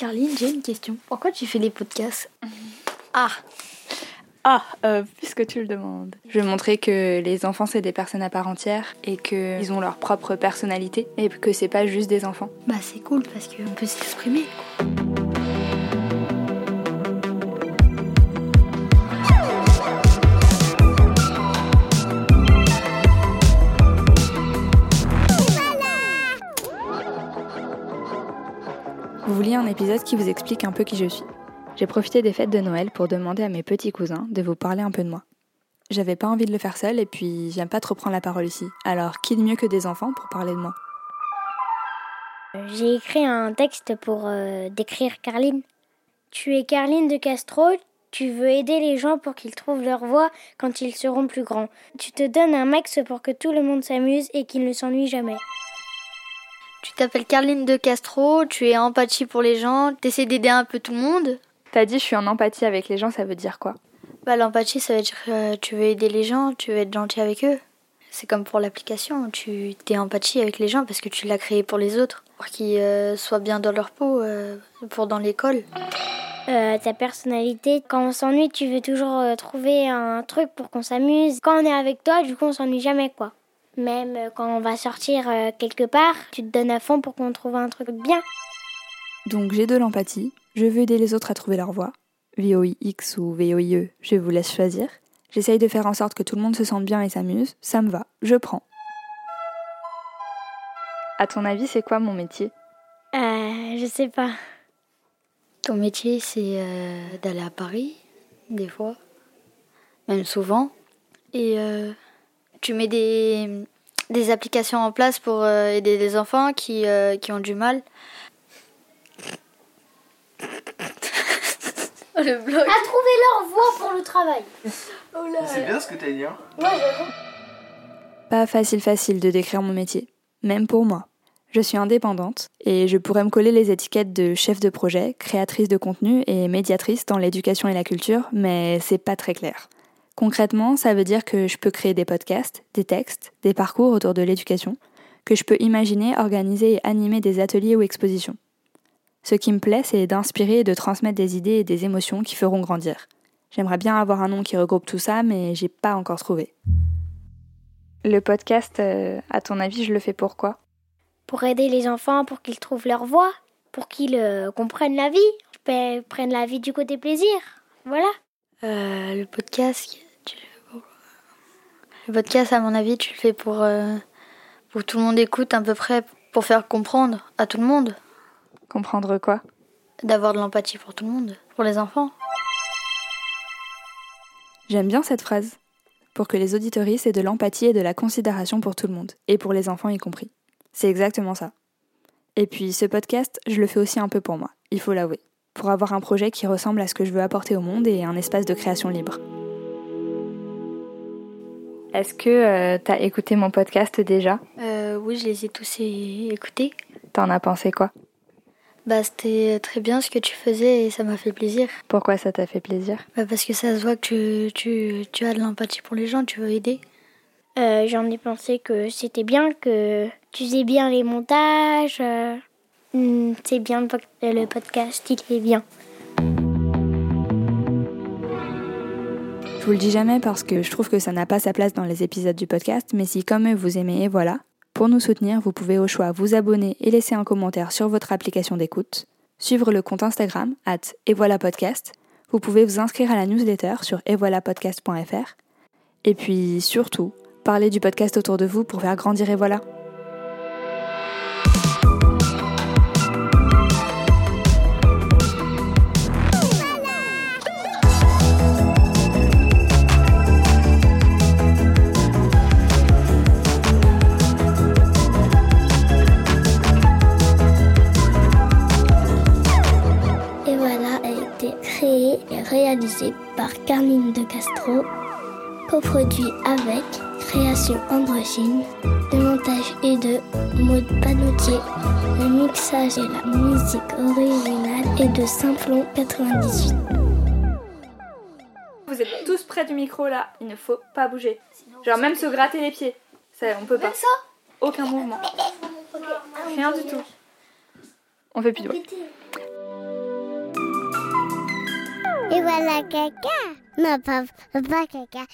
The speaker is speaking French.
Carline, j'ai une question. Pourquoi tu fais des podcasts Ah Ah, euh, puisque tu le demandes. Je veux montrer que les enfants, c'est des personnes à part entière et qu'ils ont leur propre personnalité et que c'est pas juste des enfants. Bah c'est cool parce qu'on peut s'exprimer. Vous vouliez un épisode qui vous explique un peu qui je suis. J'ai profité des fêtes de Noël pour demander à mes petits cousins de vous parler un peu de moi. J'avais pas envie de le faire seul et puis j'aime pas trop prendre la parole ici. Alors qui de mieux que des enfants pour parler de moi? J'ai écrit un texte pour euh, décrire Carline. Tu es Carline de Castro, tu veux aider les gens pour qu'ils trouvent leur voie quand ils seront plus grands. Tu te donnes un max pour que tout le monde s'amuse et qu'ils ne s'ennuient jamais. Tu t'appelles Carline de Castro, tu es empathie pour les gens, t'essaies d'aider un peu tout le monde. T'as dit je suis en empathie avec les gens, ça veut dire quoi? Bah l'empathie ça veut dire que tu veux aider les gens, tu veux être gentil avec eux. C'est comme pour l'application, tu t'es empathie avec les gens parce que tu l'as créé pour les autres, pour qu'ils euh, soient bien dans leur peau, euh, pour dans l'école. Euh, ta personnalité, quand on s'ennuie, tu veux toujours euh, trouver un truc pour qu'on s'amuse. Quand on est avec toi, du coup, on s'ennuie jamais, quoi. Même quand on va sortir euh, quelque part, tu te donnes à fond pour qu'on trouve un truc bien. Donc j'ai de l'empathie, je veux aider les autres à trouver leur voie. VOIX ou VOIE, je vous laisse choisir. J'essaye de faire en sorte que tout le monde se sente bien et s'amuse, ça me va, je prends. À ton avis, c'est quoi mon métier? Euh, je sais pas. Ton métier c'est euh, d'aller à Paris, des fois, même souvent? Et euh, tu mets des, des applications en place pour euh, aider les enfants qui, euh, qui ont du mal. Le blog. À trouver leur voie pour le travail. C'est bien ce que t'as dit, hein Pas facile facile de décrire mon métier, même pour moi. Je suis indépendante et je pourrais me coller les étiquettes de chef de projet, créatrice de contenu et médiatrice dans l'éducation et la culture, mais c'est pas très clair. Concrètement, ça veut dire que je peux créer des podcasts, des textes, des parcours autour de l'éducation, que je peux imaginer, organiser et animer des ateliers ou expositions. Ce qui me plaît, c'est d'inspirer et de transmettre des idées et des émotions qui feront grandir. J'aimerais bien avoir un nom qui regroupe tout ça, mais j'ai pas encore trouvé. Le podcast, euh, à ton avis, je le fais pourquoi Pour aider les enfants, pour qu'ils trouvent leur voie, pour qu'ils euh, comprennent la vie, prennent la vie du côté plaisir. Voilà. Euh, le podcast, tu le fais pour- le podcast, à mon avis, tu le fais pour, euh, pour que tout le monde écoute à peu près, pour faire comprendre à tout le monde, Comprendre quoi? D'avoir de l'empathie pour tout le monde, pour les enfants. J'aime bien cette phrase. Pour que les auditoristes aient de l'empathie et de la considération pour tout le monde, et pour les enfants y compris. C'est exactement ça. Et puis ce podcast, je le fais aussi un peu pour moi, il faut l'avouer. Pour avoir un projet qui ressemble à ce que je veux apporter au monde et un espace de création libre. Est-ce que euh, t'as écouté mon podcast déjà? Euh, oui, je les ai tous écoutés. T'en as pensé quoi? Bah, c'était très bien ce que tu faisais et ça m'a fait plaisir. Pourquoi ça t'a fait plaisir? Bah, parce que ça se voit que tu, tu, tu as de l'empathie pour les gens, tu veux aider. Euh, J'en ai pensé que c'était bien, que tu faisais bien les montages. euh, hmm, c'est bien le podcast, il est bien. Vous le dis jamais parce que je trouve que ça n'a pas sa place dans les épisodes du podcast, mais si comme eux vous aimez, voilà. Pour nous soutenir, vous pouvez au choix vous abonner et laisser un commentaire sur votre application d'écoute, suivre le compte Instagram, at et podcast. Vous pouvez vous inscrire à la newsletter sur etvoilapodcast.fr. Et puis surtout, parler du podcast autour de vous pour faire grandir et voilà. Et réalisé par Carline de Castro, coproduit avec Création Androgyne. Le montage est de Maud Panotier. Le mixage et la musique originale est de Simplon 98. Vous êtes tous près du micro là, il ne faut pas bouger. Genre même se gratter les pieds. Ça, on peut pas. Aucun mouvement. Rien du tout. On fait plus de bruit. Voilà caca. Non, pas, pas caca.